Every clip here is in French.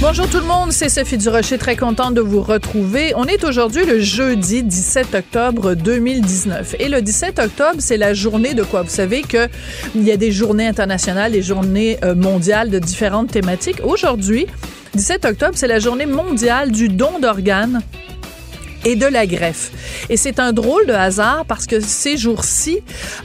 Bonjour tout le monde, c'est Sophie Durocher, très contente de vous retrouver. On est aujourd'hui le jeudi 17 octobre 2019. Et le 17 octobre, c'est la journée de quoi? Vous savez qu'il y a des journées internationales, des journées euh, mondiales de différentes thématiques. Aujourd'hui, 17 octobre, c'est la journée mondiale du don d'organes et de la greffe. Et c'est un drôle de hasard parce que ces jours-ci,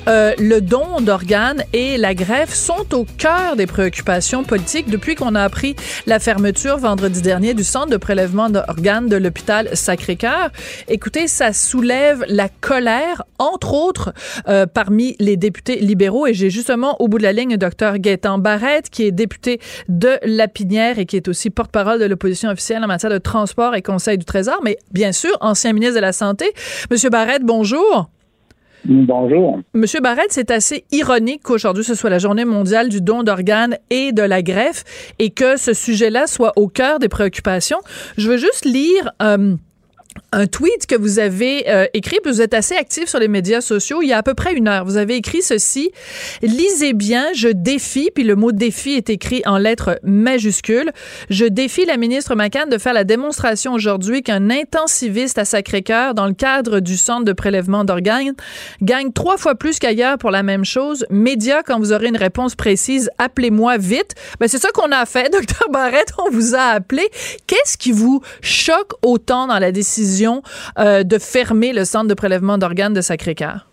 euh, le don d'organes et la greffe sont au cœur des préoccupations politiques depuis qu'on a appris la fermeture vendredi dernier du centre de prélèvement d'organes de l'hôpital Sacré-Cœur. Écoutez, ça soulève la colère, entre autres, euh, parmi les députés libéraux. Et j'ai justement au bout de la ligne docteur Gaétan Barrette, qui est député de Lapinière et qui est aussi porte-parole de l'opposition officielle en matière de transport et conseil du Trésor. Mais bien sûr, ancien ministre de la Santé. Monsieur Barrette, bonjour. Bonjour. Monsieur Barrette, c'est assez ironique qu'aujourd'hui ce soit la journée mondiale du don d'organes et de la greffe et que ce sujet-là soit au cœur des préoccupations. Je veux juste lire euh, un tweet que vous avez euh, écrit, vous êtes assez actif sur les médias sociaux, il y a à peu près une heure. Vous avez écrit ceci, lisez bien, je défie, puis le mot défi est écrit en lettres majuscules, je défie la ministre McCann de faire la démonstration aujourd'hui qu'un intensiviste à Sacré-Cœur, dans le cadre du centre de prélèvement d'organes, gagne trois fois plus qu'ailleurs pour la même chose. Média, quand vous aurez une réponse précise, appelez-moi vite. Ben, c'est ça qu'on a fait, docteur Barrette, on vous a appelé. Qu'est-ce qui vous choque autant dans la décision euh, de fermer le centre de prélèvement d'organes de Sacré-Cœur?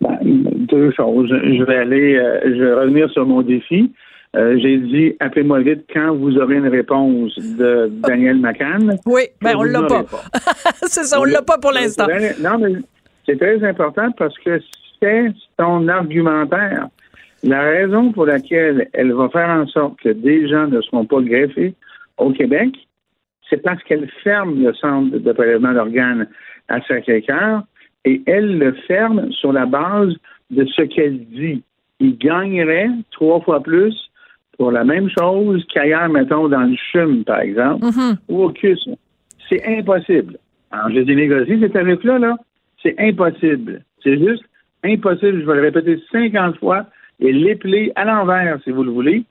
Ben, deux choses. Je vais aller, euh, je vais revenir sur mon défi. Euh, j'ai dit appelez-moi vite quand vous aurez une réponse de Daniel McCann. Oui, ben on l'a pas. c'est ça, on l'a pas pour l'instant. Non, mais c'est très important parce que c'est son argumentaire. La raison pour laquelle elle va faire en sorte que des gens ne seront pas greffés au Québec, c'est parce qu'elle ferme le centre de prélèvement d'organes à Sacré-Cœur et elle le ferme sur la base de ce qu'elle dit. Il gagnerait trois fois plus pour la même chose qu'ailleurs, mettons, dans le CHUM, par exemple, Mm-hmm. ou au CUS. C'est impossible. Alors, j'ai négocié ces tarifs-là, là. C'est impossible. C'est juste impossible. Je vais le répéter 50 fois et l'épeler à l'envers, si vous le voulez.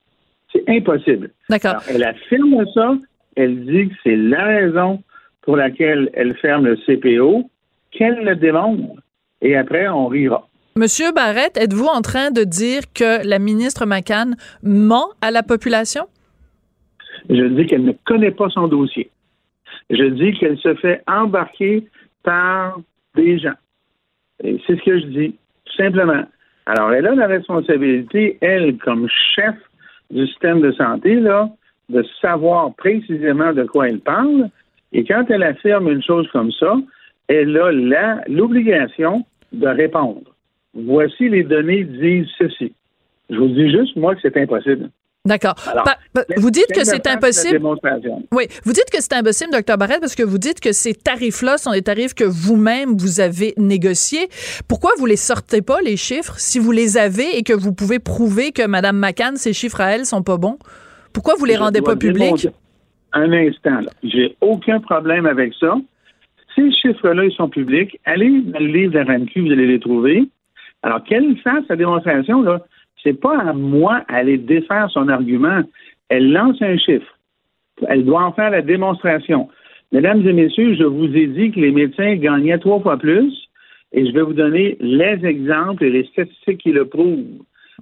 C'est impossible. D'accord. Elle affirme ça, elle dit que c'est la raison pour laquelle elle ferme le CPO, qu'elle le démontre, et après, on rira. Monsieur Barrette, êtes-vous en train de dire que la ministre McCann ment à la population? Je dis qu'elle ne connaît pas son dossier. Je dis qu'elle se fait embarquer par des gens. Et c'est ce que je dis, tout simplement. Alors, elle a la responsabilité, elle, comme chef du système de santé, là, de savoir précisément de quoi elle parle. Et quand elle affirme une chose comme ça, elle a l'obligation de répondre. Voici les données disent ceci. Je vous dis juste, moi, que c'est impossible. D'accord. Vous dites que c'est impossible. Oui, vous dites que c'est impossible, docteur Barrette, parce que vous dites que ces tarifs-là sont des tarifs que vous-même vous avez négociés. Pourquoi vous les sortez pas les chiffres si vous les avez et que vous pouvez prouver que Madame McCann ces chiffres à elle sont pas bons? Pourquoi vous les rendez pas publics? Un instant, là. J'ai aucun problème avec ça. Ces chiffres-là, ils sont publics. Allez dans le livre de la RAMQ, vous allez les trouver. Alors, qu'elle fasse sa démonstration, là, c'est pas à moi d'aller défaire son argument. Elle lance un chiffre. Elle doit en faire la démonstration. Mesdames et messieurs, je vous ai dit que les médecins gagnaient trois fois plus et je vais vous donner les exemples et les statistiques qui le prouvent.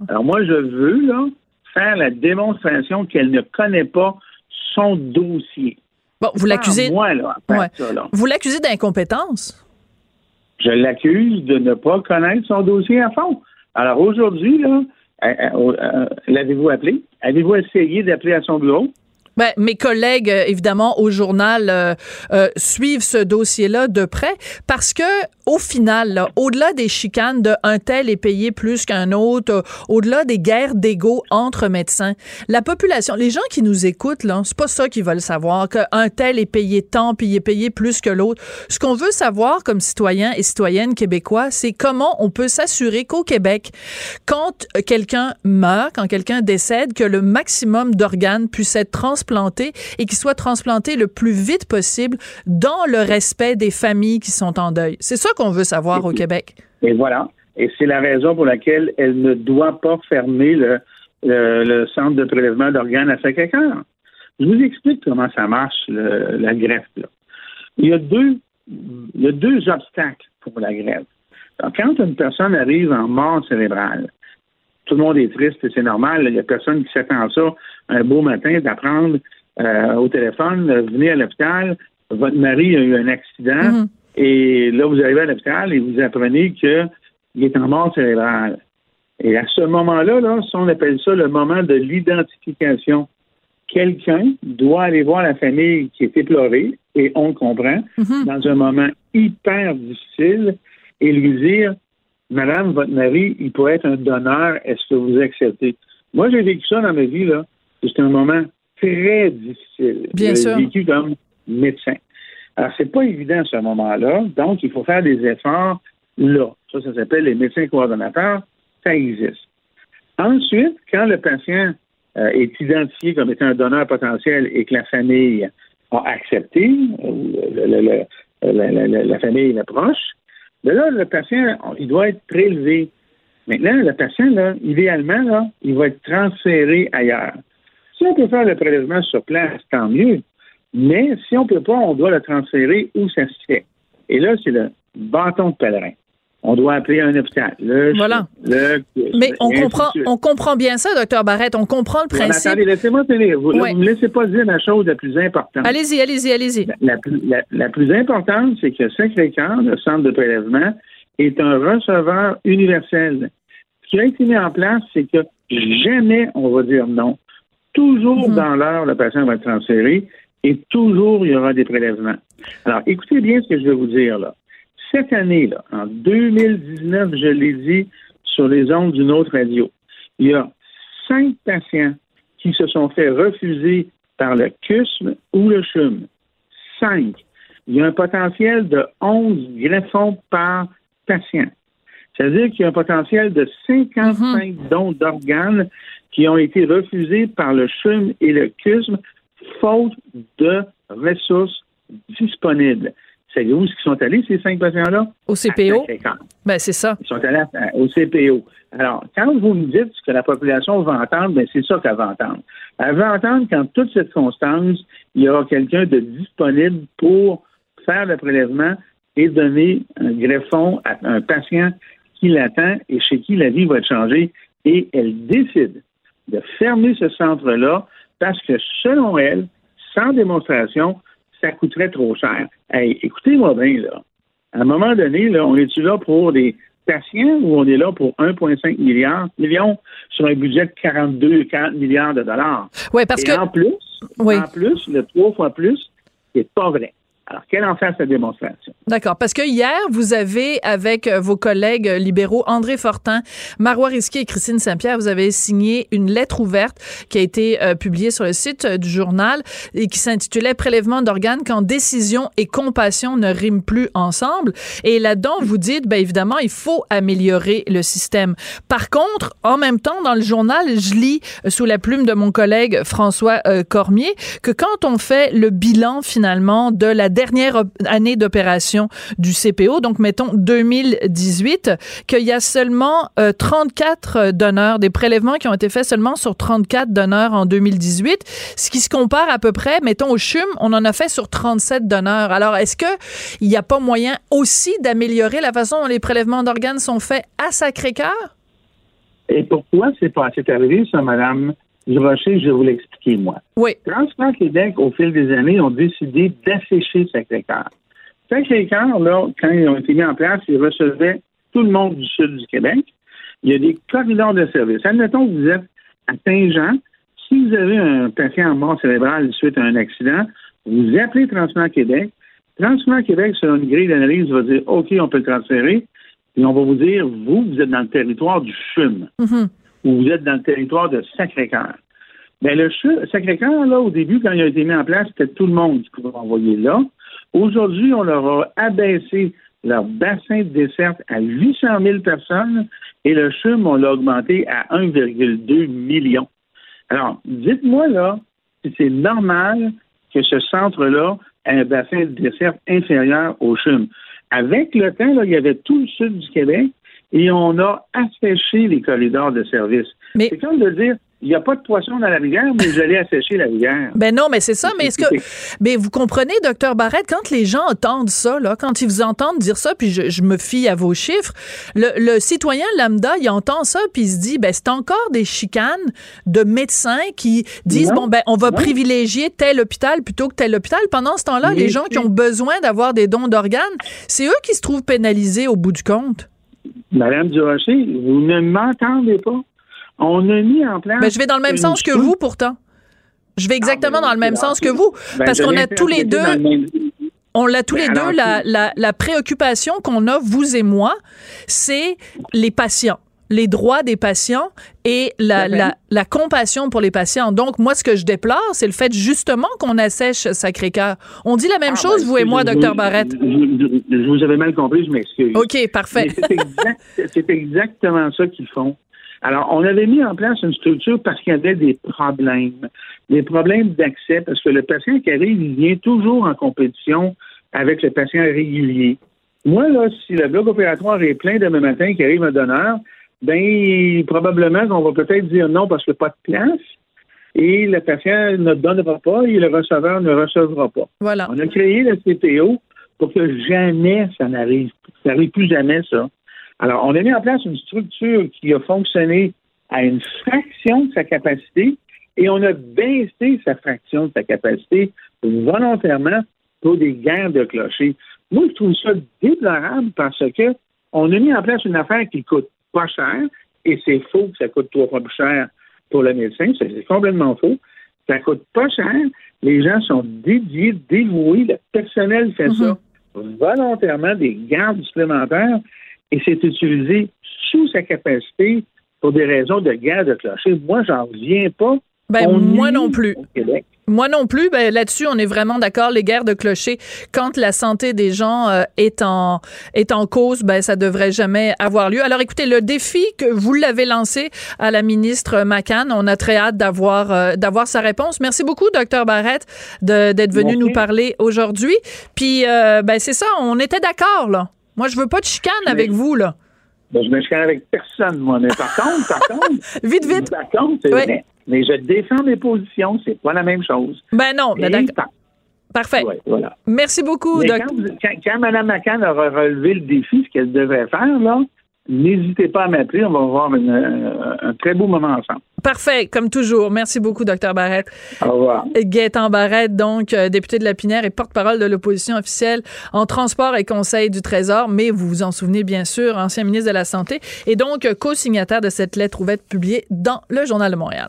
Alors moi, je veux là, faire la démonstration qu'elle ne connaît pas son dossier. Bon, vous l'accusez. Moi, là, Ouais. ça, là. Vous l'accusez d'incompétence? Je l'accuse de ne pas connaître son dossier à fond. Alors aujourd'hui, là, euh, euh, euh, l'avez-vous appelé? Avez-vous essayé d'appeler à son bureau? Ben, mes collègues, euh, évidemment, au journal, euh, euh, suivent ce dossier-là de près parce que, au final, au-delà des chicanes de un tel est payé plus qu'un autre, au-delà des guerres d'ego entre médecins, la population, les gens qui nous écoutent, là, c'est pas ça qu'ils veulent savoir, qu'un tel est payé tant puis il est payé plus que l'autre. Ce qu'on veut savoir comme citoyen et citoyenne québécois, c'est comment on peut s'assurer qu'au Québec, quand quelqu'un meurt, quand quelqu'un décède, que le maximum d'organes puisse être et qu'il soit transplanté le plus vite possible dans le respect des familles qui sont en deuil. C'est ça qu'on veut savoir au Québec. Et voilà. Et c'est la raison pour laquelle elle ne doit pas fermer le, le, centre de prélèvement d'organes à Sacré-Cœur. Je vous explique comment ça marche, la greffe. Il, y a deux, il y a deux obstacles pour la greffe. quand une personne arrive en mort cérébrale, tout le monde est triste et c'est normal. Il n'y a personne qui s'attend à ça un beau matin d'apprendre euh, au téléphone, venez à l'hôpital, votre mari a eu un accident mhm. et là vous arrivez à l'hôpital et vous apprenez qu'il est en mort cérébrale. Et à ce moment-là, là, on appelle ça le moment de l'identification. Quelqu'un doit aller voir la famille qui est éplorée, et on comprend, mhm. dans un moment hyper difficile, et lui dire Madame, votre mari, il pourrait être un donneur, est-ce que vous acceptez? Moi, j'ai vécu ça dans ma vie, là. C'était un moment très difficile. Bien sûr. Vécu comme médecin. Alors, c'est pas évident ce moment-là, donc il faut faire des efforts là. Ça, ça s'appelle les médecins coordonnateurs, ça existe. Ensuite, quand le patient euh, est identifié comme étant un donneur potentiel et que la famille a accepté, euh, la famille l'approche, mais là, le patient, il doit être prélevé. Maintenant, le patient, là, idéalement, là, il va être transféré ailleurs. Si on peut faire le prélèvement sur place, tant mieux. Mais si on ne peut pas, on doit le transférer où ça se fait. Et là, c'est le bâton de pèlerin on doit appeler un hôpital. voilà. Mais on comprend, on comprend bien ça, docteur Barrette. On comprend le principe. attendez, laissez-moi finir. Vous ne me laissez pas dire la chose la plus importante. Allez-y, allez-y, allez-y. La, plus importante, c'est que Sacré-Cœur, le centre de prélèvement, est un receveur universel. Ce qui a été mis en place, c'est que jamais on va dire non. Toujours mhm. dans l'heure, le patient va être transféré et toujours il y aura des prélèvements. Alors, écoutez bien ce que je vais vous dire là cette année-là, en 2019, je l'ai dit sur les ondes d'une autre radio, il y a cinq patients qui se sont fait refuser par le CUSM ou le CHUM. Cinq. Il y a un potentiel de 11 greffons par patient. C'est-à-dire qu'il y a un potentiel de 55 mhm. dons d'organes qui ont été refusés par le CHUM et le CUSM faute de ressources disponibles. C'est où ce qu'ils sont allés, ces cinq patients-là? Au CPO? Ben, c'est ça. Ils sont allés au CPO. Alors, quand vous me dites que la population va entendre, ben, c'est ça qu'elle va entendre. Elle va entendre qu'en toute circonstance, il y aura quelqu'un de disponible pour faire le prélèvement et donner un greffon à un patient qui l'attend et chez qui la vie va être changée. Et elle décide de fermer ce centre-là parce que, selon elle, sans démonstration, ça coûterait trop cher. Hey, écoutez-moi bien, là. À un moment donné, là, on est-tu là pour des patients ou on est là pour 1,5 milliard, millions sur un budget de 42, 40 milliards de dollars? Oui, parce que. En plus, en plus, le trois fois plus, c'est pas vrai. Alors, quelle en fait cette démonstration? D'accord. Parce que hier, vous avez, avec euh, vos collègues libéraux, André Fortin, Marois Risquet et Christine Saint-Pierre, vous avez signé une lettre ouverte qui a été euh, publiée sur le site euh, du journal et qui s'intitulait Prélèvement d'organes quand décision et compassion ne riment plus ensemble. Et là-dedans, vous dites, ben évidemment, il faut améliorer le système. Par contre, en même temps, dans le journal, je lis sous la plume de mon collègue François Cormier que quand on fait le bilan finalement de la dernière année d'opération du CPO, donc mettons 2018, qu'il y a seulement 34 euh, donneurs, des prélèvements qui ont été faits seulement sur 34 donneurs en 2018, ce qui se compare à peu près, mettons au CHUM, on en a fait sur 37 donneurs. Alors, est-ce que il n'y a pas moyen aussi d'améliorer la façon dont les prélèvements d'organes sont faits à Sacré-Cœur? Et pourquoi c'est pas assez arrivé, ça, madame? Du Rocher, je vais vous l'expliquer, moi. Oui. Québec, au fil des années, ont décidé d'assécher Sacré-Cœur. Sacré-Cœur, là, quand ils ont été mis en place, ils recevaient tout le monde du sud du Québec. Il y a des corridors de service. Admettons que vous êtes à Saint-Jean, si vous avez un patient en mort cérébrale suite à un accident, vous appelez Transplant Québec. Transplant Québec, selon une grille d'analyse, va dire OK, on peut le transférer. Et on va vous dire, vous, vous êtes dans le territoire du CHUM, Mhm. Ou vous êtes dans le territoire de Sacré-Cœur. Ben, le Sacré-Cœur, là, au début, quand il a été mis en place, c'était tout le monde qui pouvait envoyer là. Aujourd'hui, on leur a abaissé leur bassin de desserte à 800 000 personnes et le CHUM, on l'a augmenté à 1,2 million. Alors, dites-moi là si c'est normal que ce centre-là ait un bassin de desserte inférieur au CHUM. Avec le temps, là, il y avait tout le sud du Québec et on a asséché les corridors de service. Mais- C'est comme de dire, il n'y a pas de poisson dans la rivière, mais j'allais assécher la rivière. Ben non, mais c'est ça. Mais est-ce que, mais vous comprenez, docteur Barrette, quand les gens entendent ça, là, quand ils vous entendent dire ça, puis je, je me fie à vos chiffres, le, le citoyen lambda, il entend ça, puis il se dit, ben c'est encore des chicanes de médecins qui disent, Non. bon ben on va Non. privilégier tel hôpital plutôt que tel hôpital. Pendant ce temps-là, les gens qui ont besoin d'avoir des dons d'organes, c'est eux qui se trouvent pénalisés au bout du compte. Madame Durocher, vous ne m'entendez pas. On a mis en place. Ben je vais dans le même sens que vous, pourtant. Je vais exactement Ah, ben, dans le même sens que vous, Ben, parce qu'on a tous les deux le On l'a tous Mais les alors, deux, la, c'est- la, la préoccupation qu'on a, vous et moi, c'est les patients, les droits des patients et la, compassion pour les patients. Donc, moi, ce que je déplore, c'est le fait justement qu'on assèche Sacré-Cœur. On dit la même Ah, chose, ben, vous et moi, docteur Barrette. Je, je- je vous avais mal compris, je m'excuse. OK, parfait. Mais C'est exact- c'est exactement ça qu'ils font. Alors, on avait mis en place une structure parce qu'il y avait des problèmes. Des problèmes d'accès, parce que le patient qui arrive, il vient toujours en compétition avec le patient régulier. Moi, là, si le bloc opératoire est plein demain matin qui arrive un donneur, ben probablement qu'on va peut-être dire non parce qu'il n'y a pas de place et le patient ne donnera pas et le receveur ne recevra pas. Voilà. On a créé le CPO pour que jamais ça n'arrive. Ça n'arrive plus jamais, ça. Alors, on a mis en place une structure qui a fonctionné à une fraction de sa capacité et on a baissé sa fraction de sa capacité volontairement pour des guerres de clochers. Moi, je trouve ça déplorable parce que on a mis en place une affaire qui coûte pas cher et c'est faux que ça coûte trois fois plus cher pour le médecin. C'est complètement faux. Ça coûte pas cher. Les gens sont dédiés, dévoués. Le personnel fait ça volontairement, des gardes supplémentaires, et c'est utilisé sous sa capacité pour des raisons de guerre de clocher. Moi, j'en reviens pas. Ben, moi non plus. au Québec. Moi non plus. Ben, là-dessus, on est vraiment d'accord. Les guerres de clochers, quand la santé des gens euh, est en est en cause, ben ça devrait jamais avoir lieu. Alors, écoutez, le défi que vous l'avez lancé à la ministre McCann, on a très hâte d'avoir euh, d'avoir sa réponse. Merci beaucoup, docteur Barrette, de- d'être venu Merci. nous parler aujourd'hui. Puis, euh, ben c'est ça, on était d'accord là. Moi, je veux pas de chicane avec vous là. Ben, je me chicane avec personne, moi. Mais par contre, par contre, Vite, vite. par contre, c'est Oui. vrai. Mais je défends mes positions, c'est pas la même chose. Ben non, ben d'accord. par- Parfait. ouais, voilà. Merci beaucoup, Mais docteur. quand, vous- quand, quand Mme McCann aura relevé le défi, ce qu'elle devait faire, là, n'hésitez pas à m'appeler. On va avoir une, euh, un très beau moment ensemble. Parfait, comme toujours. Merci beaucoup, docteur Barrette. Au revoir. Gaëtan Barrette, donc euh, député de la Pinière et porte-parole de l'opposition officielle en transport et conseil du Trésor, mais vous vous en souvenez bien sûr, ancien ministre de la Santé, et donc co-signataire de cette lettre ouverte publiée dans le Journal de Montréal.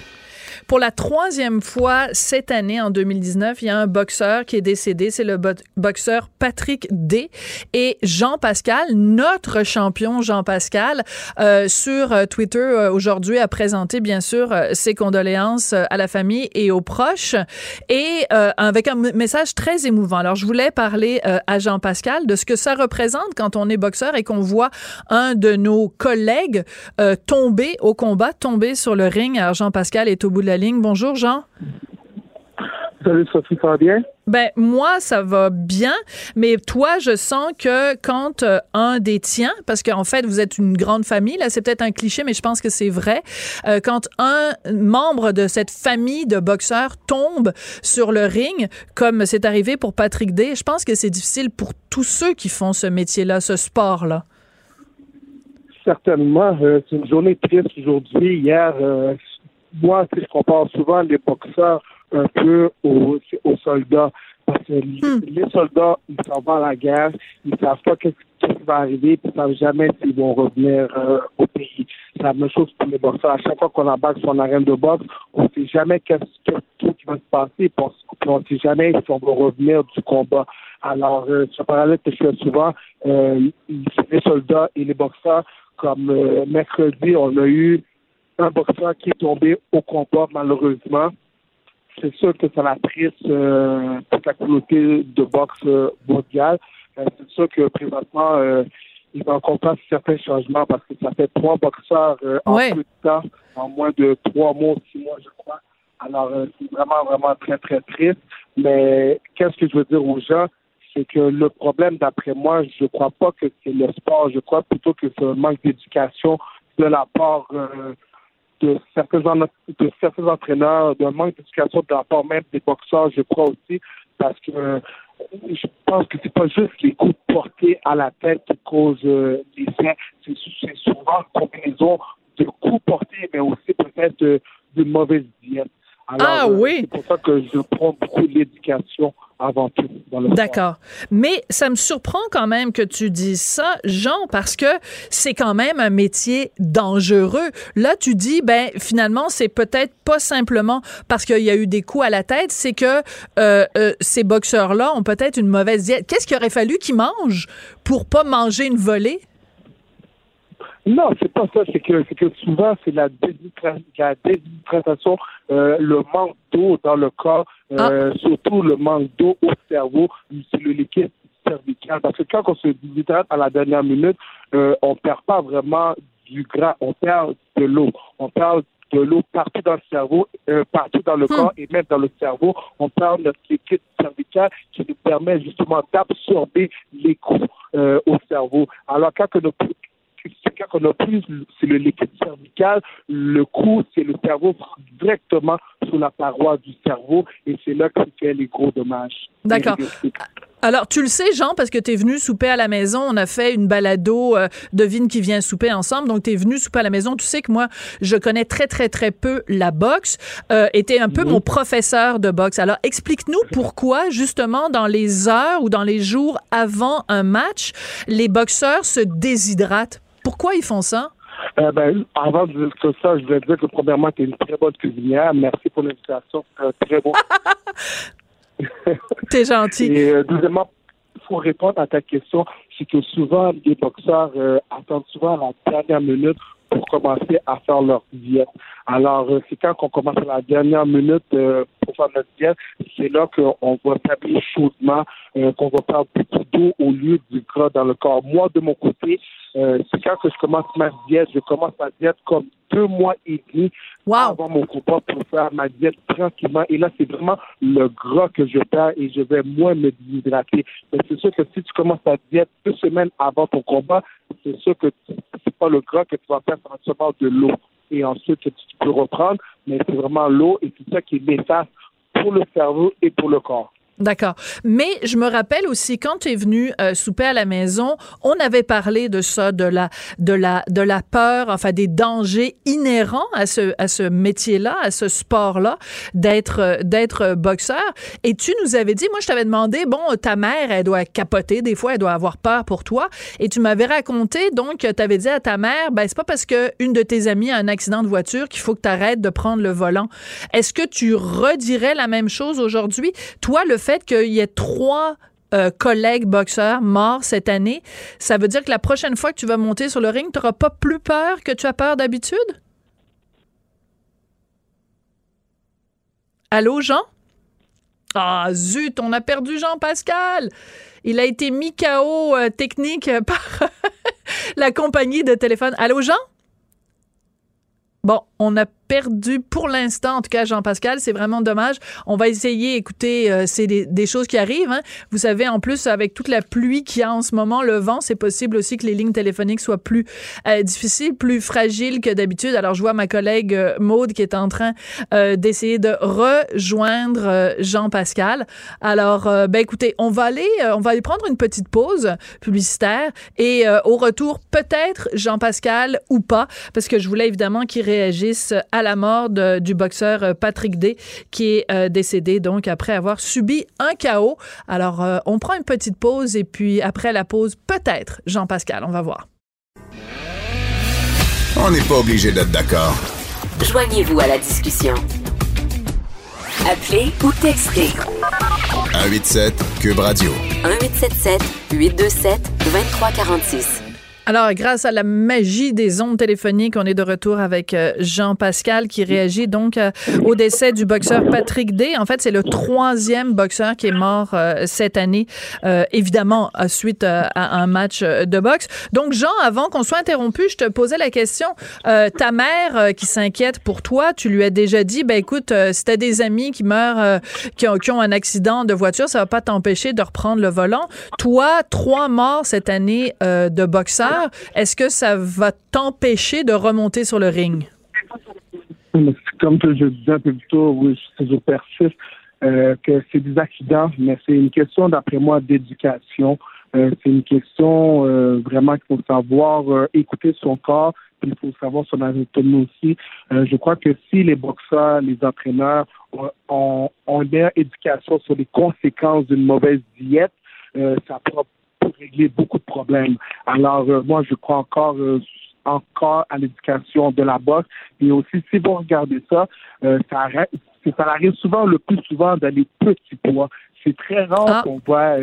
Pour la troisième fois cette année, en 2019, il y a un boxeur qui est décédé. C'est le bo- boxeur Patrick D. Et Jean Pascal, notre champion Jean Pascal, euh, sur euh, Twitter euh, aujourd'hui a présenté bien sûr euh, ses condoléances à la famille et aux proches et avec un message très émouvant. Alors je voulais parler à Jean Pascal de ce que ça représente quand on est boxeur et qu'on voit un de nos collègues tomber au combat, tomber sur le ring. Alors Jean Pascal est au bout de la ligne. Bonjour Jean. Salut Sophie, ça va bien? Ben moi ça va bien, mais toi je sens que quand euh, un des tiens, parce qu'en fait vous êtes une grande famille, là c'est peut-être un cliché, mais je pense que c'est vrai, euh, quand un membre de cette famille de boxeurs tombe sur le ring, comme c'est arrivé pour Patrick Day, je pense que c'est difficile pour tous ceux qui font ce métier-là, ce sport-là. Certainement. euh, c'est une journée triste aujourd'hui. Hier, moi, sais, je compare souvent les boxeurs un peu aux, aux soldats. Parce que Hmm. les soldats, ils s'en vont à la guerre, ils savent pas qu'est-ce qui va arriver, puis ils savent jamais s'ils vont revenir euh, au pays. C'est la même chose pour les boxeurs. À chaque fois qu'on embarque sur une arène de boxe, on sait jamais qu'est-ce qui va se passer, puis on, puis on sait jamais si on va revenir du combat. Alors, euh, ce parallèle que je fais souvent, euh, les soldats et les boxeurs, comme euh, mercredi, on a eu un boxeur qui est tombé au combat, malheureusement. C'est sûr que ça l'attriste euh, toute la communauté de boxe euh, mondiale. Euh, c'est sûr que présentement, euh, il va encore faire certains changements parce que ça fait trois boxeurs euh, en Ouais. peu de temps, en moins de trois mois, six mois, je crois. Alors, c'est vraiment, vraiment très, très triste. Mais qu'est-ce que je veux dire aux gens? C'est que le problème, d'après moi, je crois pas que c'est le sport. Je crois plutôt que c'est un manque d'éducation de la part euh, de certains, de certains entraîneurs, d'un manque d'éducation de la part même des boxeurs, je crois aussi, parce que euh, je pense que c'est pas juste les coups portés à la tête qui causent euh, les faits, c'est c'est souvent une combinaison de coups portés, mais aussi peut-être euh, d'une mauvaise diète. Alors, Ah oui. C'est pour ça que je prends beaucoup l'éducation avant tout dans le sport. D'accord. Mais ça me surprend quand même que tu dises ça, Jean, parce que c'est quand même un métier dangereux. Là, tu dis, ben finalement, c'est peut-être pas simplement parce qu'il y a eu des coups à la tête, c'est que euh, euh, ces boxeurs-là ont peut-être une mauvaise diète. Qu'est-ce qu'il aurait fallu qu'ils mangent pour pas manger une volée? Non, c'est pas ça. C'est que, c'est que souvent, c'est la, déshydratation, la déshydratation, euh, le manque d'eau dans le corps, euh, surtout le manque d'eau au cerveau, c'est le liquide cervical. Parce que quand on se déshydrate à la dernière minute, euh, on perd pas vraiment du gras, on perd de l'eau. On perd de l'eau partout dans le cerveau, euh, partout dans le corps et même dans le cerveau. On perd notre liquide cervical qui nous permet justement d'absorber les coups euh, au cerveau. Alors quand on a c'est quand on a plus, c'est le liquide cervical, le coup, c'est le cerveau directement sur la paroi du cerveau et c'est là que fait les gros dommages. D'accord. Alors, tu le sais, Jean, parce que tu es venu souper à la maison. On a fait une balado euh, Devine qui vient souper ensemble. Donc, tu es venu souper à la maison. Tu sais que moi, je connais très, très, très peu la boxe. Euh, et tu un peu mon professeur de boxe. Alors, explique-nous pourquoi, justement, dans les heures ou dans les jours avant un match, les boxeurs se déshydratent. Pourquoi ils font ça? Euh, ben, avant de dire que ça, je voulais dire que premièrement, tu es une très bonne cuisinière. Merci pour l'invitation. C'est un très bon. T'es gentil. Et euh, deuxièmement, pour répondre à ta question, c'est que souvent, les boxeurs euh, attendent souvent à la dernière minute pour commencer à faire leur diète. Alors, euh, c'est quand on commence à la dernière minute euh, pour faire notre diète, c'est là qu'on va établir chaudement, euh, qu'on va perdre beaucoup d'eau au lieu du gras dans le corps. Moi, de mon côté, euh, c'est quand que je commence ma diète, je commence ma diète comme deux mois et demi Wow. avant mon combat pour faire ma diète tranquillement. Et là, c'est vraiment le gras que je perds et je vais moins me déshydrater. Mais c'est sûr que si tu commences ta diète deux semaines avant ton combat, c'est sûr que c'est pas le gras que tu vas perdre, c'est seulement de l'eau. Et ensuite, tu peux reprendre, mais c'est vraiment l'eau et c'est ça qui est néfaste pour le cerveau et pour le corps. D'accord. Mais je me rappelle aussi quand tu es venu euh, souper à la maison, on avait parlé de ça, de la, de la, de la peur, enfin des dangers inhérents à ce, à ce métier-là, à ce sport-là, d'être, euh, d'être euh, boxeur. Et tu nous avais dit, moi je t'avais demandé, bon, ta mère, elle doit capoter, des fois, elle doit avoir peur pour toi. Et tu m'avais raconté, donc, tu avais dit à ta mère, ben c'est pas parce que une de tes amies a un accident de voiture qu'il faut que tu arrêtes de prendre le volant. Est-ce que tu redirais la même chose aujourd'hui? Toi, le fait qu'il y ait trois euh, collègues boxeurs morts cette année, ça veut dire que la prochaine fois que tu vas monter sur le ring, tu n'auras pas plus peur que tu as peur d'habitude? Allô, Jean? Ah, zut, on a perdu Jean-Pascal. Il a été mis KO euh, technique par la compagnie de téléphone. Allô, Jean? Bon, on a perdu pour l'instant, en tout cas, Jean-Pascal. C'est vraiment dommage. On va essayer, écoutez, euh, c'est des, des, choses qui arrivent. Hein. Vous savez, en plus, avec toute la pluie qu'il y a en ce moment, le vent, c'est possible aussi que les lignes téléphoniques soient plus euh, difficiles, plus fragiles que d'habitude. Alors, je vois ma collègue euh, Maude qui est en train euh, d'essayer de rejoindre euh, Jean-Pascal. Alors, euh, ben écoutez, on va aller, on va aller prendre une petite pause publicitaire et au retour, peut-être Jean-Pascal ou pas, parce que je voulais évidemment qu'il réagisse à à la mort du boxeur Patrick Day, qui est décédé donc après avoir subi un chaos. Alors, on prend une petite pause et puis après la pause, peut-être, Jean-Pascal, on va voir. On n'est pas obligé d'être d'accord. Joignez-vous à la discussion. Appelez ou textez. 187 Cube Radio. 1877 827 2346. Alors, grâce à la magie des ondes téléphoniques, on est de retour avec euh, Jean-Pascal qui réagit donc euh, au décès du boxeur Patrick Day. En fait, c'est le troisième boxeur qui est mort euh, cette année, évidemment, suite à un match de boxe. Donc, Jean, avant qu'on soit interrompu, je te posais la question. ta mère qui s'inquiète pour toi, tu lui as déjà dit, ben écoute, si t'as des amis qui meurent, qui ont, qui, ont, un accident de voiture, ça va pas t'empêcher de reprendre le volant. Toi, trois morts cette année de est-ce que ça va t'empêcher de remonter sur le ring? Comme je disais un peu plus tôt, oui, je persiste, euh, que c'est des accidents, mais c'est une question, d'après moi, d'éducation. Euh, c'est une question euh, vraiment qu'il faut savoir écouter son corps, puis il faut savoir son anatomie aussi. je crois que si les boxeurs, les entraîneurs ont, ont, éducation sur les conséquences d'une mauvaise diète, ça pourra pour régler beaucoup de problèmes. Alors, euh, moi, je crois encore euh, encore à l'éducation de la boxe. Et aussi, si vous regardez ça, euh, ça, ça arrive souvent, le plus souvent, dans les petits poids. C'est très rare ah. qu'on voit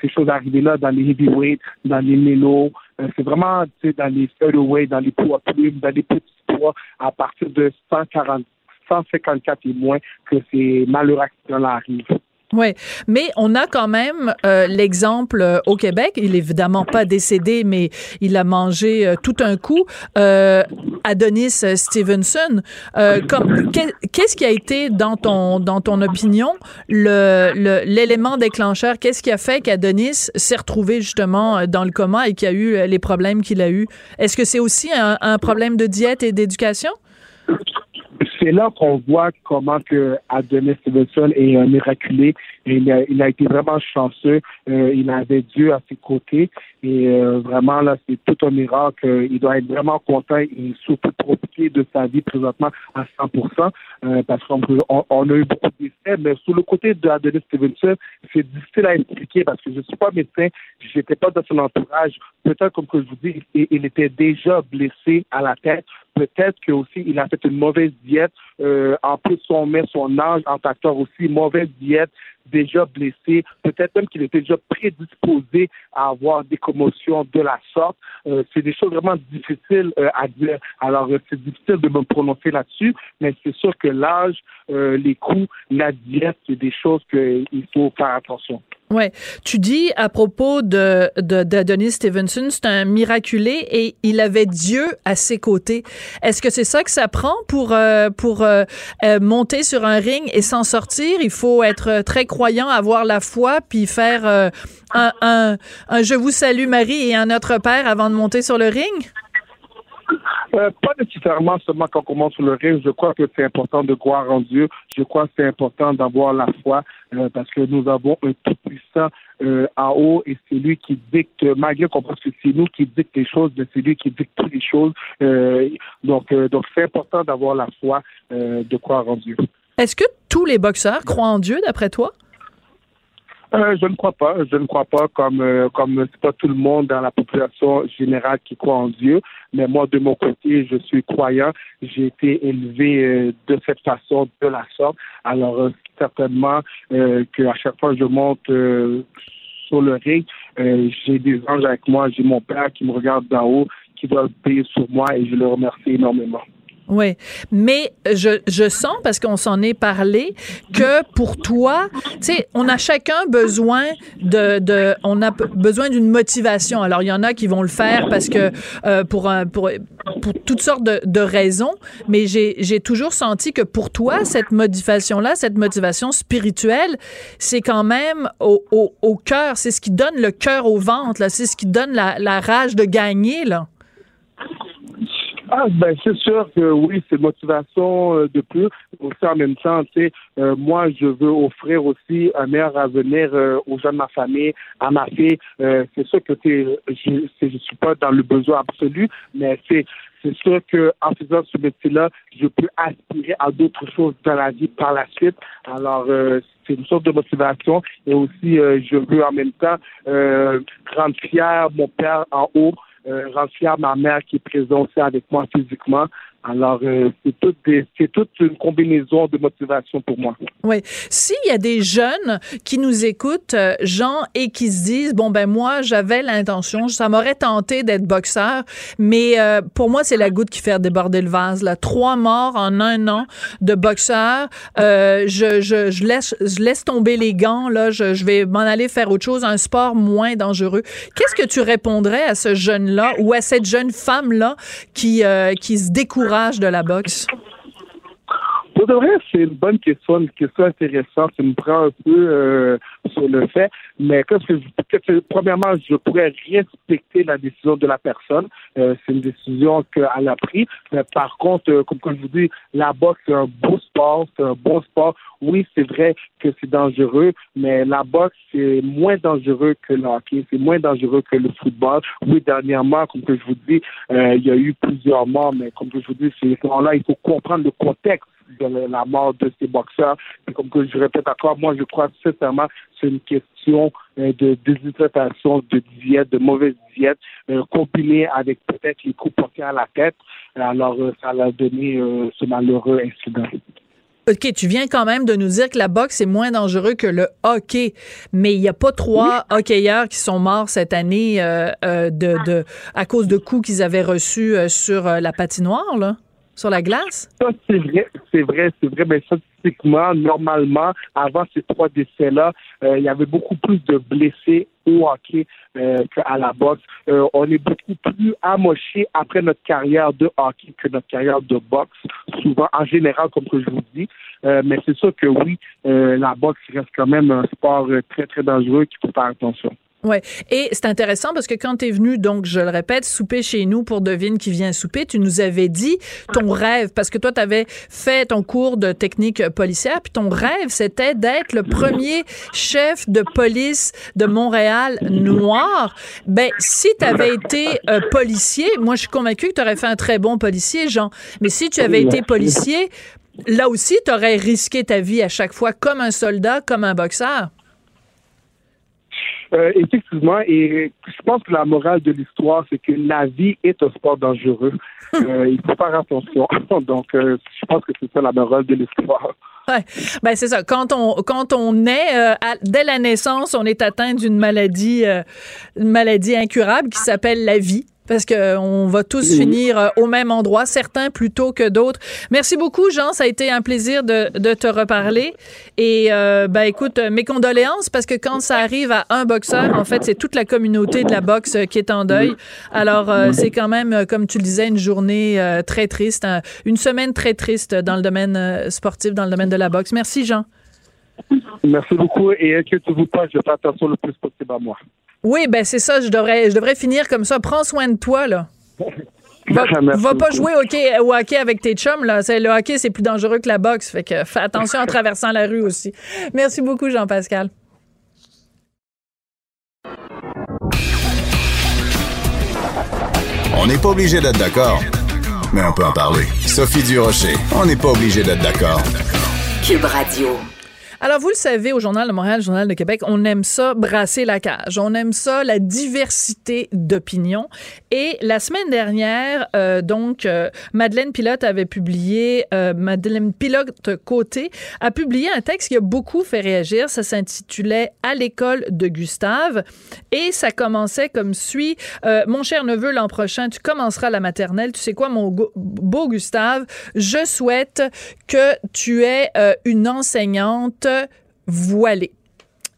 ces choses arriver là dans les heavyweights, dans les mélos. c'est vraiment dans les featherweight, dans les poids plumes, dans les petits poids, à partir de 140, 154 et moins, que ces malheureux accidents-là arrivent. Oui, mais on a quand même euh, l'exemple euh, au Québec. Il est évidemment pas décédé, mais il a mangé euh, tout un coup. Adonis Stevenson. qu'est-ce qui a été dans ton dans ton opinion le l'élément déclencheur? Qu'est-ce qui a fait qu'Adonis s'est retrouvé justement dans le coma et qu'il a eu les problèmes qu'il a eu Est-ce que c'est aussi un problème de diète et d'éducation? C'est là qu'on voit comment que Adonis Stevenson est un miraculé. Il, a, il a été vraiment chanceux. Euh, il avait Dieu à ses côtés. Et euh, vraiment, là, c'est tout un miracle. Il doit être vraiment content et surtout profiter de sa vie présentement à 100%. Euh, parce qu'on on, a eu beaucoup de décès. Mais sur le côté d'Adonis Stevenson, c'est difficile à expliquer parce que je ne suis pas médecin. Je n'étais pas dans son entourage. Peut-être, comme que je vous dis, il était déjà blessé à la tête peut-être que aussi il a fait une mauvaise diète. Euh, en plus, on met son âge en facteur aussi, mauvaise diète, déjà blessé, peut-être même qu'il était déjà prédisposé à avoir des commotions de la sorte. Euh, c'est des choses vraiment difficiles euh, à dire. Alors, c'est difficile de me prononcer là-dessus, mais c'est sûr que l'âge, les coups, la diète, c'est des choses qu'il faut faire attention. Ouais, tu dis à propos de d'Adonis Stevenson, c'est un miraculé et il avait Dieu à ses côtés. Est-ce que c'est ça que ça prend pour euh, pour euh, euh, monter sur un ring et s'en sortir? Il faut être très croyant, avoir la foi, puis faire un, un, un je vous salue Marie et un Notre Père avant de monter sur le ring? Euh, pas nécessairement seulement quand on commence sur le ring. Je crois que c'est important de croire en Dieu. Je crois que c'est important d'avoir la foi euh, parce que nous avons un tout-puissant euh, en haut et c'est lui qui dicte, malgré qu'on pense que c'est nous qui dicte les choses, c'est lui qui dicte toutes les choses. donc, donc c'est important d'avoir la foi, de croire en Dieu. Est-ce que tous les boxeurs croient en Dieu, d'après toi? Euh, je ne crois pas. Je ne crois pas comme euh, comme c'est pas tout le monde dans la population générale qui croit en Dieu. Mais moi, de mon côté, je suis croyant. J'ai été élevé euh, de cette façon, de la sorte. Alors euh, certainement qu'à chaque fois que je monte sur le ring, j'ai des anges avec moi. J'ai mon père qui me regarde d'en haut, qui doit payer sur moi, et je le remercie énormément. Oui, mais je, je sens, parce qu'on s'en est parlé, que pour toi, tu sais, on a chacun besoin de, de on a besoin d'une motivation. Alors, il y en a qui vont le faire parce que euh, pour, un, pour, pour toutes sortes de, de raisons, mais j'ai toujours senti que pour toi, cette motivation-là, cette motivation spirituelle, c'est quand même au, au, au cœur, c'est ce qui donne le cœur au ventre, c'est ce qui donne la, la rage de gagner, là. Ah, ben, c'est sûr que oui, c'est motivation euh, de plus. Aussi, en même temps, tu sais, euh, moi, je veux offrir aussi un meilleur avenir euh, aux jeunes de ma famille, à ma fille. c'est sûr que je, je suis pas dans le besoin absolu, mais c'est c'est sûr qu'en faisant ce métier-là, je peux aspirer à d'autres choses dans la vie par la suite. Alors, c'est une sorte de motivation. Et aussi, je veux en même temps rendre fier mon père en haut euh, rendre fier ma mère qui est présente avec moi physiquement. Alors, euh, c'est toute une combinaison de motivation pour moi. Oui. S'il y a des jeunes qui nous écoutent, euh, Jean, et qui se disent, bon, ben moi, j'avais l'intention, ça m'aurait tenté d'être boxeur, mais euh, pour moi, c'est la goutte qui fait déborder le vase. Là. Trois morts en un an de boxeur. je, je, je, laisse, je laisse tomber les gants, là, je, je vais m'en aller faire autre chose, un sport moins dangereux. Qu'est-ce que tu répondrais à ce jeune-là ou à cette jeune femme-là qui, qui se découvre de la boxe? Pour de vrai, c'est une bonne question, une question intéressante. Ça me prend un peu euh, sur le fait. Mais premièrement, je pourrais respecter la décision de la personne. Euh, c'est une décision qu'elle a prise. Mais par contre, euh, comme, je vous dis, la boxe, c'est un beau c'est un bon sport. Oui, c'est vrai que c'est dangereux, mais la boxe, c'est moins dangereux que le hockey, c'est moins dangereux que le football. Oui, dernièrement, comme que je vous dis, il y a eu plusieurs morts, mais comme que je vous dis, c'est là il faut comprendre le contexte de la mort de ces boxeurs. Et comme que je répète encore, moi, je crois sincèrement c'est une question euh, de déshydratation, de diète, de mauvaise diète, euh, combinée avec peut-être les coups portés à la tête. Alors, euh, ça a donné ce malheureux incident. OK, tu viens quand même de nous dire que la boxe est moins dangereux que le hockey, mais il n'y a pas trois hockeyeurs qui sont morts cette année de, de, à cause de coups qu'ils avaient reçus sur la patinoire, là? Sur la glace? Ça, c'est vrai, c'est vrai, c'est vrai. Mais statistiquement, normalement, avant ces trois décès-là, euh, il y avait beaucoup plus de blessés au hockey euh, qu'à la boxe. Euh, on est beaucoup plus amoché après notre carrière de hockey que notre carrière de boxe, souvent, en général, comme je vous dis. mais c'est sûr que oui, la boxe reste quand même un sport très, très dangereux qu'il faut faire attention. Ouais, et c'est intéressant parce que quand tu es venu, donc je le répète, souper chez nous pour Devine qui vient souper, tu nous avais dit ton rêve, parce que toi tu avais fait ton cours de technique policière, puis ton rêve c'était d'être le premier chef de police de Montréal noir. Ben si tu avais été euh, policier, moi je suis convaincu que tu aurais fait un très bon policier, Jean. Mais si tu avais été policier, là aussi tu aurais risqué ta vie à chaque fois comme un soldat, comme un boxeur. Euh, effectivement, et je pense que la morale de l'histoire, c'est que la vie est un sport dangereux. Euh, il faut faire attention. Donc, euh, je pense que c'est ça la morale de l'histoire. Ouais. Ben c'est ça. Quand on quand on est dès la naissance, on est atteint d'une maladie une maladie incurable qui s'appelle la vie parce qu'on va tous finir euh, au même endroit, certains plus tôt que d'autres. Merci beaucoup, Jean. Ça a été un plaisir de, de te reparler. Et euh, ben écoute, mes condoléances parce que quand ça arrive à un boxeur, en fait, c'est toute la communauté de la boxe euh, qui est en deuil. Alors euh, c'est quand même, comme tu le disais, une journée très triste, une semaine très triste dans le domaine sportif, dans le domaine de la boxe. Merci, Jean. Merci beaucoup et inquiétez-vous pas, je fais attention le plus possible à moi. Oui, ben c'est ça, je devrais, je devrais finir comme ça. Prends soin de toi, là. Va, va pas jouer au hockey, au hockey avec tes chums, là. Le hockey, c'est plus dangereux que la boxe. Fait que fais attention en traversant la rue aussi. Merci beaucoup, Jean-Pascal. On n'est pas obligé d'être d'accord, mais on peut en parler. Sophie Durocher, on n'est pas obligé d'être d'accord. Cube Radio. Alors, vous le savez, au Journal de Montréal, Journal de Québec, on aime ça brasser la cage. On aime ça, la diversité d'opinions. Et la semaine dernière, euh, donc, euh, Madeleine Pilote avait publié, euh, Madeleine Pilote Côté a publié un texte qui a beaucoup fait réagir. Ça s'intitulait À l'école de Gustave. Et ça commençait comme suit. mon cher neveu, l'an prochain, tu commenceras la maternelle. Tu sais quoi, mon beau Gustave? Je souhaite que tu aies une enseignante voilée.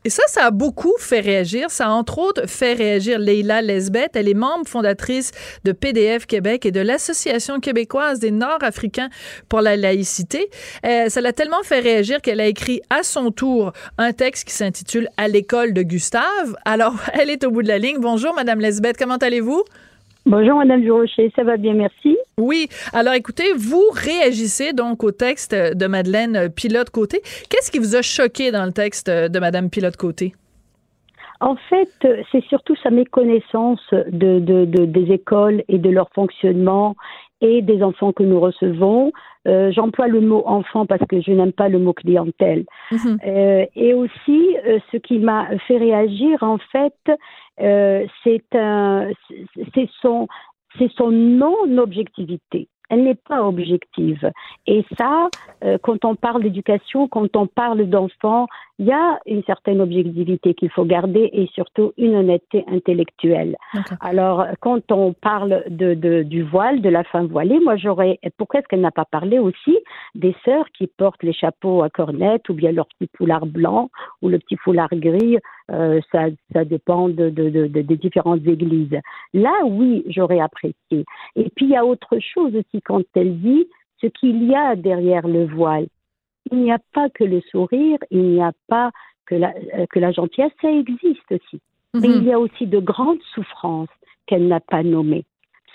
Et ça, ça a beaucoup fait réagir. Ça a entre autres fait réagir Leila Lesbeth. Elle est membre fondatrice de PDF Québec et de l'Association québécoise des Nord-Africains pour la laïcité. Euh, ça l'a tellement fait réagir qu'elle a écrit à son tour un texte qui s'intitule À l'école de Gustave. Alors, elle est au bout de la ligne. Bonjour, Madame Lesbeth. Comment allez-vous? Bonjour Madame Durocher, ça va bien, merci. Oui, alors écoutez, vous réagissez donc au texte de Madeleine Pilote-Côté. Qu'est-ce qui vous a choqué dans le texte de Madame Pilote-Côté? En fait, c'est surtout sa méconnaissance de, de, des écoles et de leur fonctionnement et des enfants que nous recevons. Euh, J'emploie le mot enfant parce que je n'aime pas le mot clientèle. Mhm. Euh, et aussi, euh, ce qui m'a fait réagir, en fait, euh, c'est son, son non-objectivité elle n'est pas objective. Et ça, euh, quand on parle d'éducation, quand on parle d'enfants, il y a une certaine objectivité qu'il faut garder et surtout une honnêteté intellectuelle. Alors, quand on parle de, de, du voile, de la femme voilée, moi j'aurais, pourquoi est-ce qu'elle n'a pas parlé aussi des sœurs qui portent les chapeaux à cornette ou bien leur petit foulard blanc ou le petit foulard gris euh, ça, ça dépend de, des différentes églises. Là, oui, j'aurais apprécié. Et puis, il y a autre chose aussi quand elle dit ce qu'il y a derrière le voile. Il n'y a pas que le sourire, il n'y a pas que la, euh, que la gentillesse, ça existe aussi. Mais mhm. il y a aussi de grandes souffrances qu'elle n'a pas nommées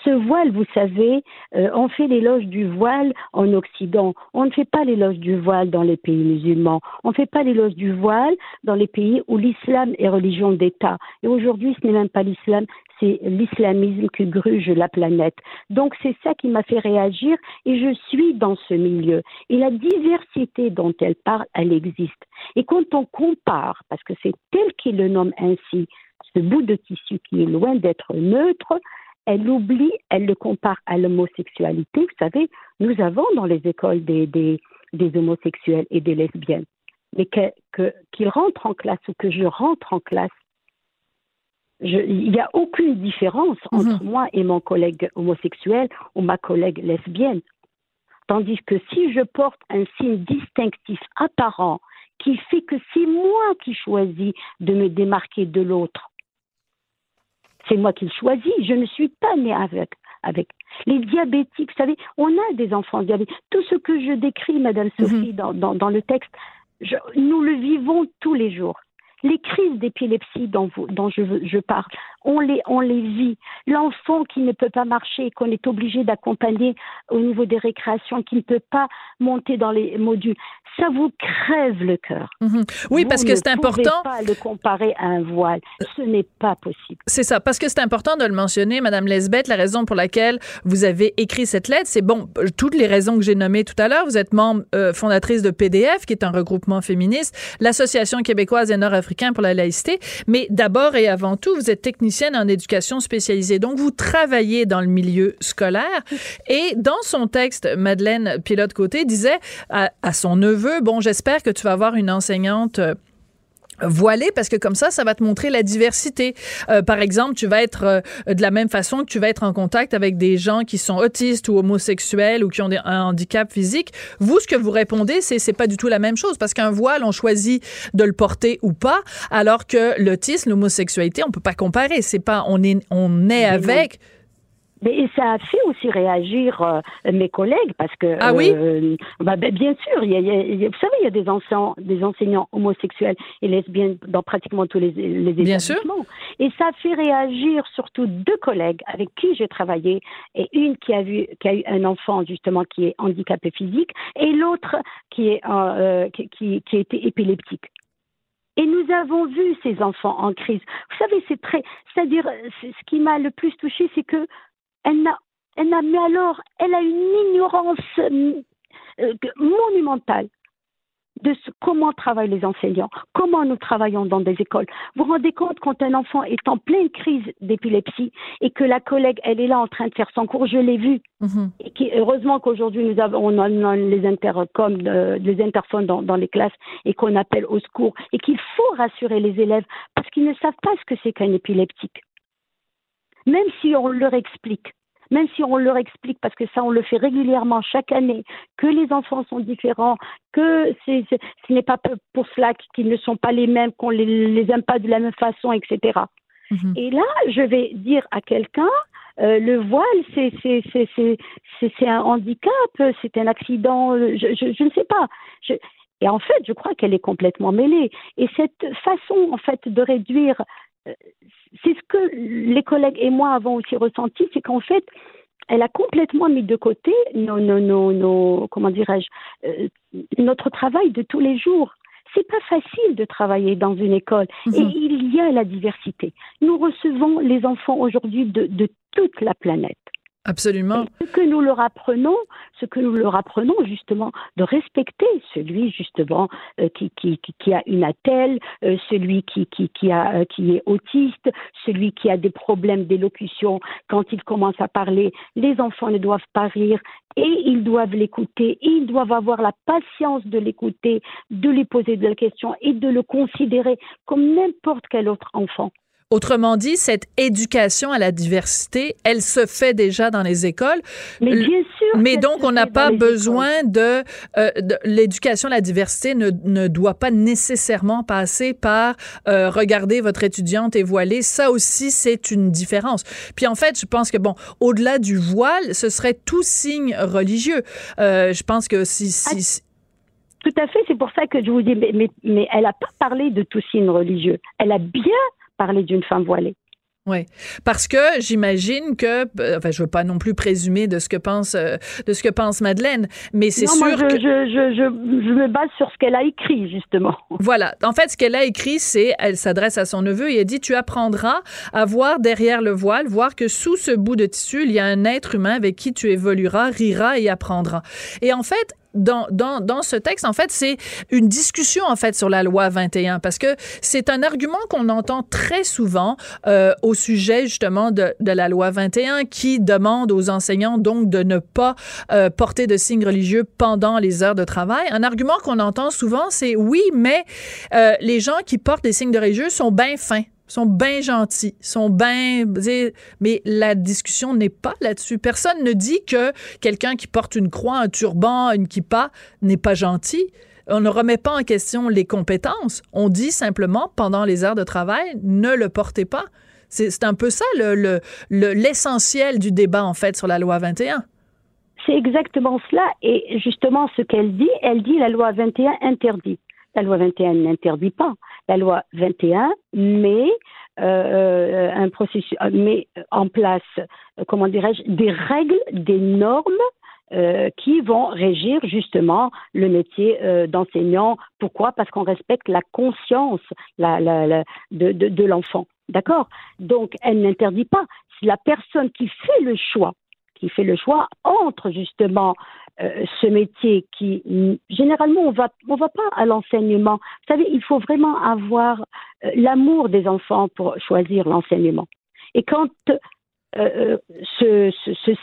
ce voile, vous savez, euh, on fait l'éloge du voile en Occident. On ne fait pas l'éloge du voile dans les pays musulmans. On ne fait pas l'éloge du voile dans les pays où l'islam est religion d'État. Et aujourd'hui, ce n'est même pas l'islam, c'est l'islamisme qui gruge la planète. Donc c'est ça qui m'a fait réagir et je suis dans ce milieu. Et la diversité dont elle parle, elle existe. Et quand on compare, parce que c'est tel qu'il le nomme ainsi, ce bout de tissu qui est loin d'être neutre, elle oublie, elle le compare à l'homosexualité. Vous savez, nous avons dans les écoles des, des, des homosexuels et des lesbiennes. Mais qu'ils que, rentrent en classe ou que je rentre en classe, il n'y a aucune différence mhm. entre moi et mon collègue homosexuel ou ma collègue lesbienne. Tandis que si je porte un signe distinctif apparent qui fait que c'est moi qui choisis de me démarquer de l'autre, c'est moi qui le choisis. Je ne suis pas née avec. avec. Les diabétiques, vous savez, on a des enfants diabétiques. Tout ce que je décris, Madame mhm. Sophie, dans, dans, le texte, nous le vivons tous les jours. Les crises d'épilepsie dont, dont je, je, parle, on les, on les vit. L'enfant qui ne peut pas marcher, qu'on est obligé d'accompagner au niveau des récréations, qui ne peut pas monter dans les modules, ça vous crève le cœur. Mhm. Oui, parce que c'est important. Vous pas le comparer à un voile. Ce n'est pas possible. C'est ça, parce que c'est important de le mentionner, Madame Lesbeth. La raison pour laquelle vous avez écrit cette lettre, c'est bon, toutes les raisons que j'ai nommées tout à l'heure. Vous êtes membre euh, fondatrice de PDF, qui est un regroupement féministe, l'Association québécoise et pour la laïcité. Mais d'abord et avant tout, vous êtes technicienne en éducation spécialisée. Donc, vous travaillez dans le milieu scolaire. Et dans son texte, Madeleine Pilote-Côté disait à, à son neveu bon, j'espère que tu vas avoir une enseignante voilée parce que comme ça ça va te montrer la diversité. Euh, par exemple tu vas être euh, de la même façon que tu vas être en contact avec des gens qui sont autistes ou homosexuels ou qui ont des, un handicap physique vous ce que vous répondez c'est c'est pas du tout la même chose parce qu'un voile on choisit de le porter ou pas alors que l'autisme l'homosexualité on peut pas comparer. C'est pas on est on est avec mais ça a fait aussi réagir euh, mes collègues parce que ah oui? euh, bah, ben, bien sûr il y, a, vous savez il y a des enseignants des enseignants homosexuels et lesbiennes dans pratiquement tous les, les établissements. Et ça a fait réagir surtout deux collègues avec qui j'ai travaillé et une qui a vu qui a eu un enfant justement qui est handicapé physique et l'autre qui est euh, qui, qui, qui été épileptique. Et nous avons vu ces enfants en crise. Vous savez, c'est très, c'est-à-dire, ce qui m'a le plus touché, c'est que elle n'a, elle n'a, mais alors, elle a une ignorance euh, euh, monumentale de ce, comment travaillent les enseignants, comment nous travaillons dans des écoles. Vous vous rendez compte quand un enfant est en pleine crise d'épilepsie et que la collègue, elle est là en train de faire son cours, je l'ai vu. Mm-hmm. Et qui, heureusement qu'aujourd'hui nous avons on a, les intercoms, euh, les interphones dans, dans les classes et qu'on appelle au secours et qu'il faut rassurer les élèves parce qu'ils ne savent pas ce que c'est qu'un épileptique. Même si on leur explique, même si on leur explique, parce que ça on le fait régulièrement chaque année, que les enfants sont différents, que ce n'est pas pour cela qu'ils ne sont pas les mêmes, qu'on les, les aime pas de la même façon, etc. Mhm. Et là, je vais dire à quelqu'un, euh, le voile, c'est, un handicap, c'est un accident, je, je, je ne sais pas. Je, et en fait, je crois qu'elle est complètement mêlée. Et cette façon, en fait, de réduire c'est ce que les collègues et moi avons aussi ressenti, c'est qu'en fait, elle a complètement mis de côté nos, nos, nos, nos comment dirais-je, euh, notre travail de tous les jours. C'est pas facile de travailler dans une école et Mhm. il y a la diversité. Nous recevons les enfants aujourd'hui de, de toute la planète. Absolument. Ce que nous leur apprenons, ce que nous leur apprenons justement, de respecter celui justement euh, qui, a une attelle, euh, celui euh, qui est autiste, celui qui a des problèmes d'élocution. Quand il commence à parler, les enfants ne doivent pas rire et ils doivent l'écouter. et Ils doivent avoir la patience de l'écouter, de lui poser des questions et de le considérer comme n'importe quel autre enfant. Autrement dit, cette éducation à la diversité, elle se fait déjà dans les écoles. Mais bien sûr. Mais donc, on n'a pas besoin de, euh, de- l'éducation à la diversité ne, ne doit pas nécessairement passer par euh, regarder votre étudiante est voilée. Ça aussi, c'est une différence. Puis en fait, je pense que bon, au-delà du voile, ce serait tout signe religieux. Euh, je pense que si, si, si- Tout à fait, c'est pour ça que je vous dis, mais, mais, mais elle n'a pas parlé de tout signe religieux. Elle a bien parlé d'une femme voilée. Oui, parce que j'imagine que, euh, enfin, je veux pas non plus présumer de ce que pense euh, de ce que pense Madeleine, mais c'est sûr moi, je, que je, je, je, je me base sur ce qu'elle a écrit, justement. Voilà. En fait, ce qu'elle a écrit, c'est, elle s'adresse à son neveu et elle dit, tu apprendras à voir derrière le voile, voir que sous ce bout de tissu, il y a un être humain avec qui tu évolueras, riras et apprendras. Et en fait, dans, ce texte, en fait, c'est une discussion, en fait, sur la loi 21, parce que c'est un argument qu'on entend très souvent euh, au sujet, justement, de, de la loi 21 qui demande aux enseignants, donc, de ne pas euh, porter de signes religieux pendant les heures de travail. Un argument qu'on entend souvent, c'est oui, mais euh, les gens qui portent des signes de religieux sont bien fins sont bien gentils, sont bien... Mais la discussion n'est pas là-dessus. Personne ne dit que quelqu'un qui porte une croix, un turban, une kippa n'est pas gentil. On ne remet pas en question les compétences. On dit simplement, pendant les heures de travail, ne le portez pas. C'est un peu ça l'essentiel le, le, l'essentiel du débat, en fait, sur la loi 21. C'est exactement cela. Et justement, ce qu'elle dit, elle dit la loi 21 interdit. La loi 21 n'interdit pas. La loi 21 met euh, un processus, met en place, comment dirais-je, des règles, des normes euh, qui vont régir justement le métier euh, d'enseignant. Pourquoi? Parce qu'on respecte la conscience de l'enfant. D'accord? Donc, elle n'interdit pas. Si la personne qui fait le choix, qui fait le choix entre justement euh, ce métier qui généralement on va on va pas à l'enseignement. Vous savez, il faut vraiment avoir euh, l'amour des enfants pour choisir l'enseignement. Et quand euh, ce,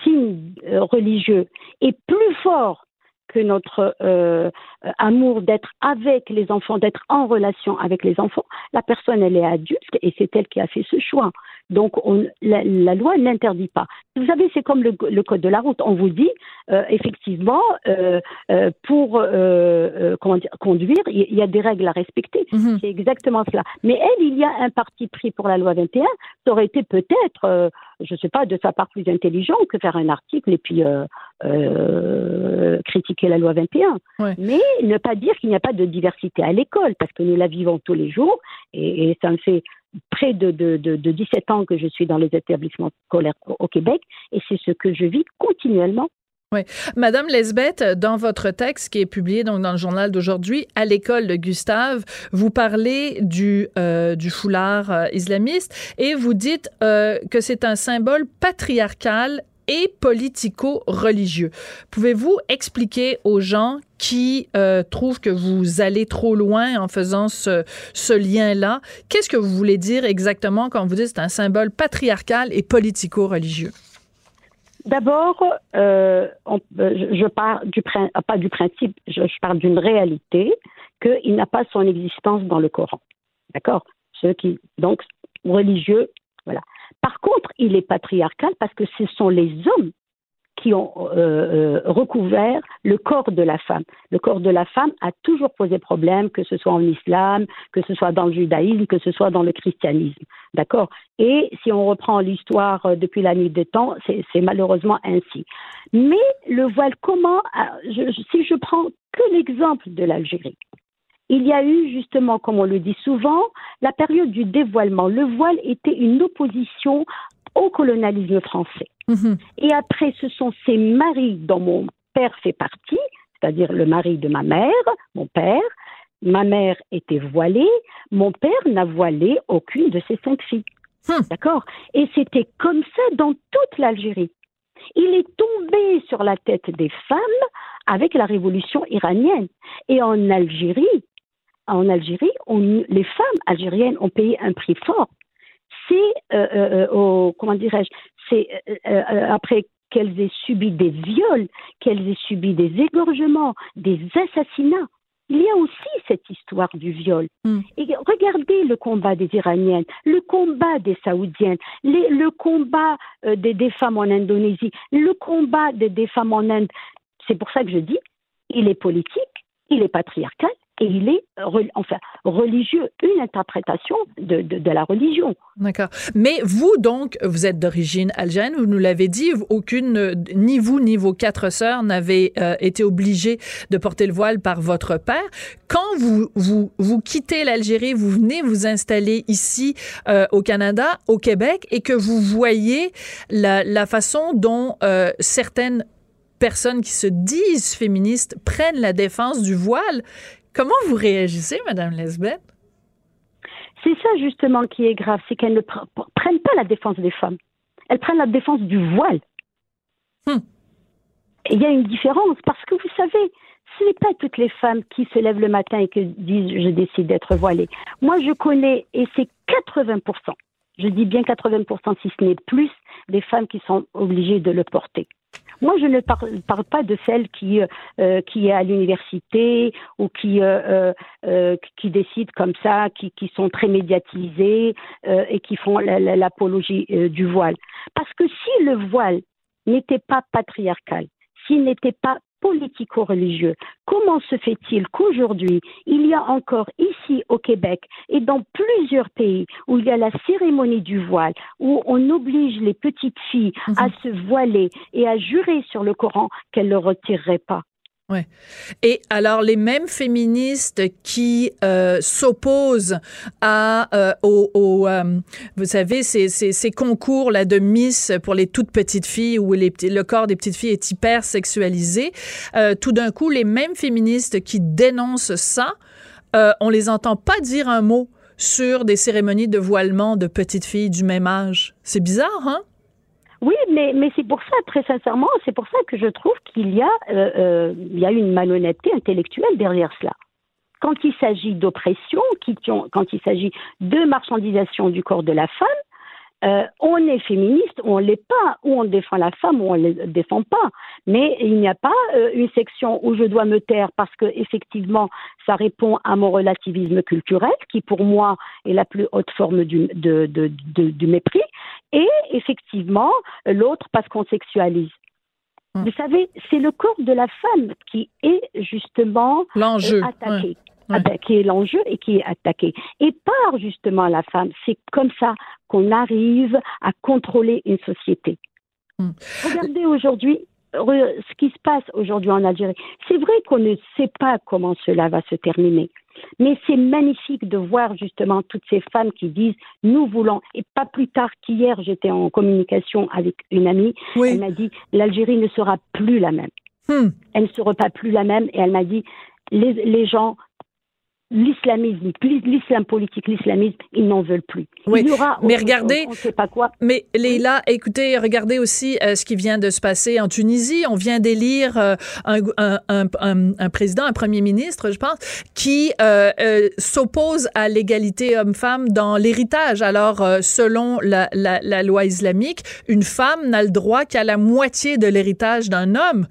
signe religieux est plus fort que notre euh, amour d'être avec les enfants, d'être en relation avec les enfants, la personne, elle est adulte et c'est elle qui a fait ce choix. Donc, on, la, la, loi n'interdit pas. Vous savez, c'est comme le, le, code de la route. On vous dit, euh, effectivement, euh, pour dire, conduire, il y a des règles à respecter. Mm -hmm. C'est exactement cela. Mais elle, il y a un parti pris pour la loi 21. Ça aurait été peut-être, je ne sais pas, de sa part plus intelligent que faire un article et puis critiquer la loi 21. Ouais. Mais ne pas dire qu'il n'y a pas de diversité à l'école, parce que nous la vivons tous les jours, et, et ça me fait près de, de, de, de, 17 ans que je suis dans les établissements scolaires au Québec, et c'est ce que je vis continuellement. Oui. Madame Lesbeth, dans votre texte qui est publié donc dans le journal d'aujourd'hui, à l'école de Gustave, vous parlez du, euh, foulard euh, islamiste et vous dites euh, que c'est un symbole patriarcal et politico-religieux. Pouvez-vous expliquer aux gens qui trouvent que vous allez trop loin en faisant ce, ce lien-là, qu'est-ce que vous voulez dire exactement quand vous dites c'est un symbole patriarcal et politico-religieux? D'abord, euh, je, je pars du pas du principe, je, je parle d'une réalité qu'il n'a pas son existence dans le Coran. D'accord? Ceux qui donc religieux, voilà. Par contre, il est patriarcal parce que ce sont les hommes qui ont euh, euh, recouvert le corps de la femme. Le corps de la femme a toujours posé problème, que ce soit en islam, que ce soit dans le judaïsme, que ce soit dans le christianisme. D'accord? Et si on reprend l'histoire euh, depuis la nuit des temps, c'est malheureusement ainsi. Mais le voile, comment Si je prends que l'exemple de l'Algérie, il y a eu justement, comme on le dit souvent, la période du dévoilement. Le voile était une opposition au colonialisme français. Mhm. Et après, ce sont ces maris dont mon père fait partie, c'est-à-dire le mari de ma mère, mon père. Ma mère était voilée, mon père n'a voilé aucune de ses cinq filles. Hmm. D'accord? Et c'était comme ça dans toute l'Algérie. Il est tombé sur la tête des femmes avec la révolution iranienne. Et en Algérie, en Algérie, on- les femmes algériennes ont payé un prix fort. C'est, euh, euh, euh, au- comment dirais-je, c'est après qu'elles aient subi des viols, qu'elles aient subi des égorgements, des assassinats. Il y a aussi cette histoire du viol. Mm. Et regardez le combat des Iraniennes, le combat des Saoudiennes, les- le combat euh, des, des femmes en Indonésie, le combat des, des femmes en Inde. C'est pour ça que je dis, il est politique, il est patriarcal et il est enfin religieux, une interprétation de, de, la religion. D'accord. Mais vous, donc, vous êtes d'origine algérienne, vous nous l'avez dit, aucune, ni vous ni vos quatre sœurs n'avaient euh, été obligées de porter le voile par votre père. Quand vous, vous, vous quittez l'Algérie, vous venez vous installer ici euh, au Canada, au Québec, et que vous voyez la, la façon dont euh, certaines personnes qui se disent féministes prennent la défense du voile, comment vous réagissez, Madame Lesbeth? C'est ça justement qui est grave, c'est qu'elles ne pr- pr- prennent pas la défense des femmes. Elles prennent la défense du voile. Hmm. Et il y a une différence parce que vous savez, ce n'est pas toutes les femmes qui se lèvent le matin et qui disent je décide d'être voilée. Moi, je connais, et c'est 80%, je dis bien 80% si ce n'est plus, des femmes qui sont obligées de le porter. Moi, je ne parle, pas de celles qui euh, qui est à l'université ou qui euh, euh, euh, qui décident comme ça, qui, qui sont très médiatisées euh, et qui font la- la- l'apologie euh, du voile. Parce que si le voile n'était pas patriarcal, s'il n'était pas politico-religieux, comment se fait-il qu'aujourd'hui, il y a encore ici au Québec et dans plusieurs pays où il y a la cérémonie du voile, où on oblige les petites filles Mhm. à se voiler et à jurer sur le Coran qu'elles ne le retireraient pas? Et alors, les mêmes féministes qui euh, s'opposent à euh, au, au, euh, vous savez, ces, ces, ces concours là de Miss pour les toutes petites filles où les, le corps des petites filles est hyper sexualisé, euh, tout d'un coup, les mêmes féministes qui dénoncent ça, euh, on les entend pas dire un mot sur des cérémonies de voilement de petites filles du même âge. C'est bizarre, hein? Oui, mais, c'est pour ça, très sincèrement, c'est pour ça que je trouve qu'il y, a, euh, euh, une malhonnêteté intellectuelle derrière cela. Quand il s'agit d'oppression, quand il s'agit de marchandisation du corps de la femme, euh, on est féministe ou on l'est pas, ou on défend la femme ou on ne le défend pas. Mais il n'y a pas une section où je dois me taire parce que effectivement, ça répond à mon relativisme culturel, qui pour moi est la plus haute forme du mépris, et effectivement l'autre parce qu'on sexualise. Hmm. Vous savez, c'est le corps de la femme qui est justement L'enjeu. euh, attaqué. Ouais. Ah ben, qui est l'enjeu et qui est attaqué. Et par justement la femme, c'est comme ça qu'on arrive à contrôler une société. Hmm. Regardez aujourd'hui ce qui se passe aujourd'hui en Algérie. C'est vrai qu'on ne sait pas comment cela va se terminer. Mais c'est magnifique de voir justement toutes ces femmes qui disent nous voulons, et pas plus tard qu'hier, j'étais en communication avec une amie, elle Oui. m'a dit l'Algérie ne sera plus la même Hmm. elle ne sera pas plus la même et elle m'a dit les, les gens l'islamisme l'islam politique l'islamisme ils n'en veulent plus Oui, il y aura mais on- regardez- on ne sait pas quoi Mais Leïla, écoutez, regardez aussi euh, ce qui vient de se passer en Tunisie. On vient d'élire euh, un, un, un, un- un président, un premier ministre, je pense, qui euh, s'oppose à l'égalité homme-femme dans l'héritage. Alors, selon la, la, la loi islamique, une femme n'a le droit qu'à la moitié de l'héritage d'un homme.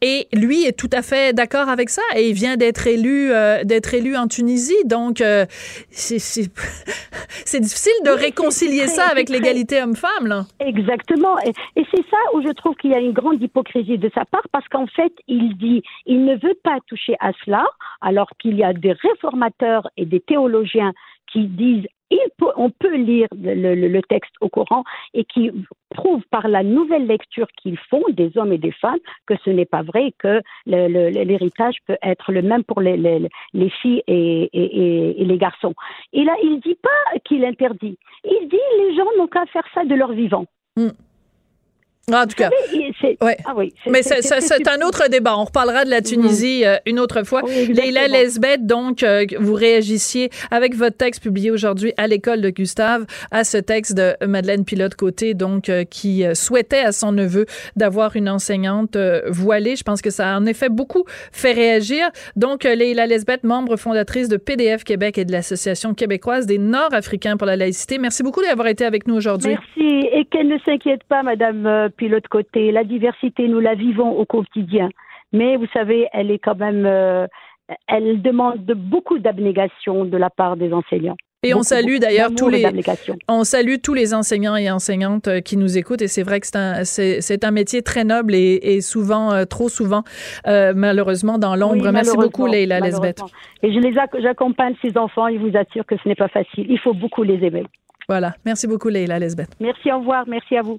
Et lui est tout à fait d'accord avec ça. Et il vient d'être élu, d'être élu en Tunisie. Donc, euh, c'est difficile de Oui, réconcilier ça avec l'égalité homme-femme, là. Exactement. Et, et c'est ça où je trouve qu'il y a une grande hypocrisie de sa part parce qu'en fait, il dit, il ne veut pas toucher à cela alors qu'il y a des réformateurs et des théologiens qui disent on peut lire le, texte au Coran et qui prouve par la nouvelle lecture qu'ils font, des hommes et des femmes, que ce n'est pas vrai que l'héritage peut être le même pour les, filles et, les garçons. Et là, il dit pas qu'il interdit. Il dit les gens n'ont qu'à faire ça de leur vivant. Hmm. En tout cas, ah oui, mais c'est un autre débat. On reparlera de la Tunisie euh, une autre fois. Oui, Leila Lesbeth, donc, euh, vous réagissiez avec votre texte publié aujourd'hui à l'école de Gustave à ce texte de Madeleine Pilote-Côté, donc, euh, qui souhaitait à son neveu d'avoir une enseignante voilée. Je pense que ça a en effet beaucoup fait réagir. Donc, Leila Lesbeth, membre fondatrice de PDF Québec et de l'Association québécoise des Nord-Africains pour la laïcité. Merci beaucoup d'avoir été avec nous aujourd'hui. Merci. Et qu'elle ne s'inquiète pas, Madame puis l'autre côté, la diversité, nous la vivons au quotidien. Mais vous savez, elle est quand même, euh, elle demande beaucoup d'abnégation de la part des enseignants. Et on salue d'ailleurs tous les, on salue tous les enseignants et enseignantes euh, qui nous écoutent. Et c'est vrai que c'est un, c'est, un métier très noble et, souvent, euh, trop souvent, malheureusement, dans l'ombre. Merci beaucoup, Leila Lesbeth. Et je les j'accompagne ces enfants et vous assure que ce n'est pas facile. Il faut beaucoup les aimer. Voilà. Merci beaucoup, Leila Lesbeth. Merci, au revoir. Merci à vous.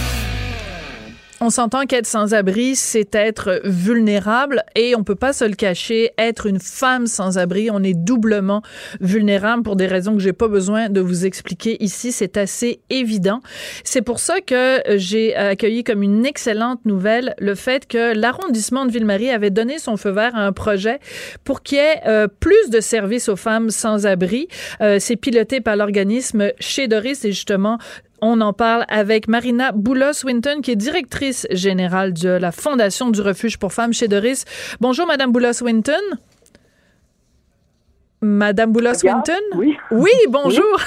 On s'entend qu'être sans-abri, c'est être vulnérable et on peut pas se le cacher. Être une femme sans-abri, on est doublement vulnérable pour des raisons que j'ai pas besoin de vous expliquer ici. C'est assez évident. C'est pour ça que j'ai accueilli comme une excellente nouvelle le fait que l'arrondissement de Ville-Marie avait donné son feu vert à un projet pour qu'il y ait euh, plus de services aux femmes sans-abri. Euh, c'est piloté par l'organisme Chez Doris et justement on en parle avec Marina Boulos-Winton, qui est directrice générale de la Fondation du refuge pour femmes chez Doris. Bonjour, Madame Boulos-Winton. Madame Boulos-Winton? Oui. Oui, bonjour.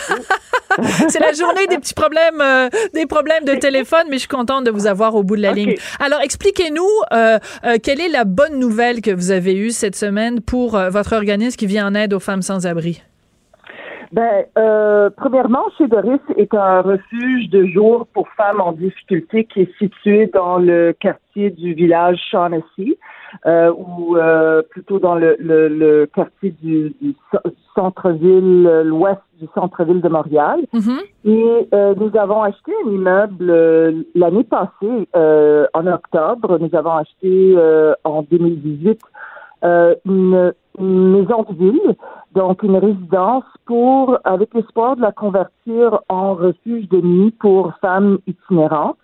C'est la journée des petits problèmes, euh, des problèmes de téléphone, mais je suis contente de vous avoir au bout de la ligne. Alors, expliquez-nous euh, euh, quelle est la bonne nouvelle que vous avez eue cette semaine pour votre organisme qui vient en aide aux femmes sans abri? Ben, euh, premièrement, chez Doris est un refuge de jour pour femmes en difficulté qui est situé dans le quartier du village Shaughnessy, euh, ou euh, plutôt dans le, le, le quartier du, du centre-ville, l'ouest du centre-ville de Montréal. Mm-hmm. Et euh, nous avons acheté un immeuble euh, l'année passée, euh, en octobre. Nous avons acheté en 2018 une une maison de ville, donc une résidence pour, avec l'espoir de la convertir en refuge de nuit pour femmes itinérantes.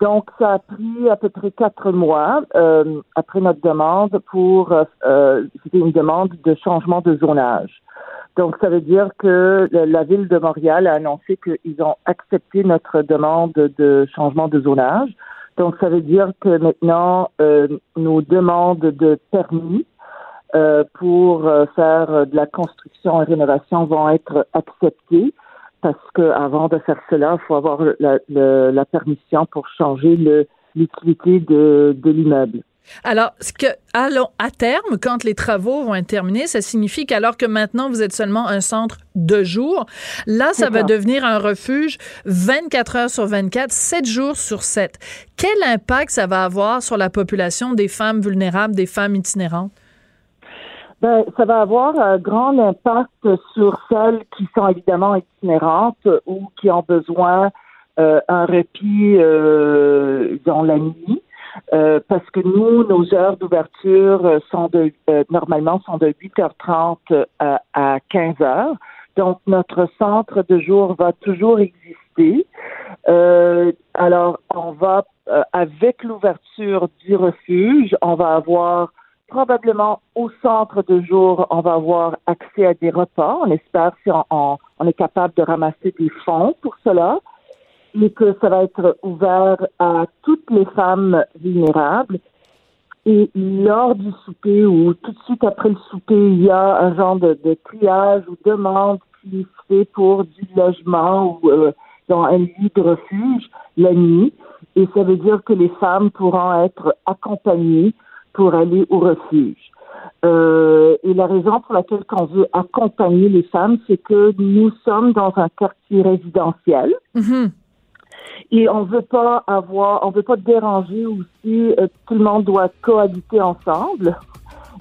Donc, ça a pris à peu près quatre mois euh, après notre demande pour, euh, c'était une demande de changement de zonage. Donc, ça veut dire que la ville de Montréal a annoncé qu'ils ont accepté notre demande de changement de zonage. Donc, ça veut dire que maintenant, euh, nos demandes de permis euh, pour euh, faire de la construction et rénovation vont être acceptés parce que avant de faire cela, il faut avoir la, la, permission pour changer l'utilité de, de l'immeuble. Alors, ce que, allons, à terme, quand les travaux vont être terminés, ça signifie qu'alors que maintenant vous êtes seulement un centre de jour, là, ça va devenir un refuge 24 heures sur 24, 7 jours sur 7. Quel impact ça va avoir sur la population des femmes vulnérables, des femmes itinérantes? Ben, ça va avoir un grand impact sur celles qui sont évidemment itinérantes ou qui ont besoin euh, un répit euh, dans la nuit. Euh, parce que nous, nos heures d'ouverture sont de euh, normalement sont de 8h30 à, à 15h. Donc notre centre de jour va toujours exister. Euh, alors on va avec l'ouverture du refuge, on va avoir probablement au centre de jour, on va avoir accès à des repas. On espère si on, est capable de ramasser des fonds pour cela et que ça va être ouvert à toutes les femmes vulnérables. Et lors du souper ou tout de suite après le souper, il y a un genre de, triage ou demande qui se fait pour du logement ou euh, dans un lit de refuge la nuit. Et ça veut dire que les femmes pourront être accompagnées pour aller au refuge. Euh, et la raison pour laquelle on veut accompagner les femmes, c'est que nous sommes dans un quartier résidentiel. Mm-hmm. Et on veut pas avoir, on veut pas déranger aussi. Euh, tout le monde doit cohabiter ensemble.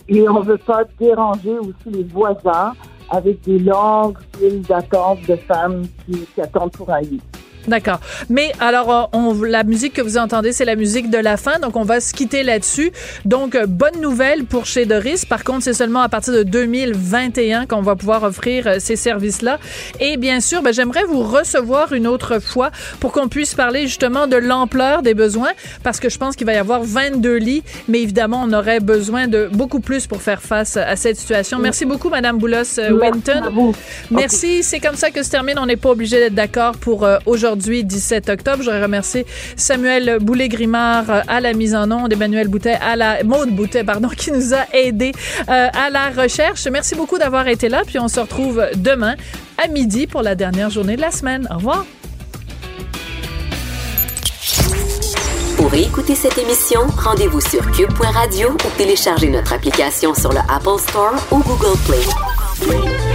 Et on veut pas déranger aussi les voisins avec des longues files d'attente de femmes qui, qui attendent pour un lit. D'accord. Mais alors, euh, on, la musique que vous entendez, c'est la musique de la fin, donc on va se quitter là-dessus. Donc, euh, bonne nouvelle pour chez Doris. Par contre, c'est seulement à partir de 2021 qu'on va pouvoir offrir euh, ces services-là. Et bien sûr, ben, j'aimerais vous recevoir une autre fois pour qu'on puisse parler justement de l'ampleur des besoins, parce que je pense qu'il va y avoir 22 lits, mais évidemment, on aurait besoin de beaucoup plus pour faire face à cette situation. Merci beaucoup, Madame Boulos-Winton. Merci. C'est comme ça que se termine. On n'est pas obligé d'être d'accord pour aujourd'hui aujourd'hui, 17 octobre. Je voudrais remercier Samuel Boulet-Grimard euh, à la mise en onde, Emmanuel Boutet à la Maude Boutet, pardon, qui nous a aidés euh, à la recherche. Merci beaucoup d'avoir été là. Puis on se retrouve demain à midi pour la dernière journée de la semaine. Au revoir. Pour écouter cette émission, rendez-vous sur cube.radio ou téléchargez notre application sur le Apple Store ou Google Play.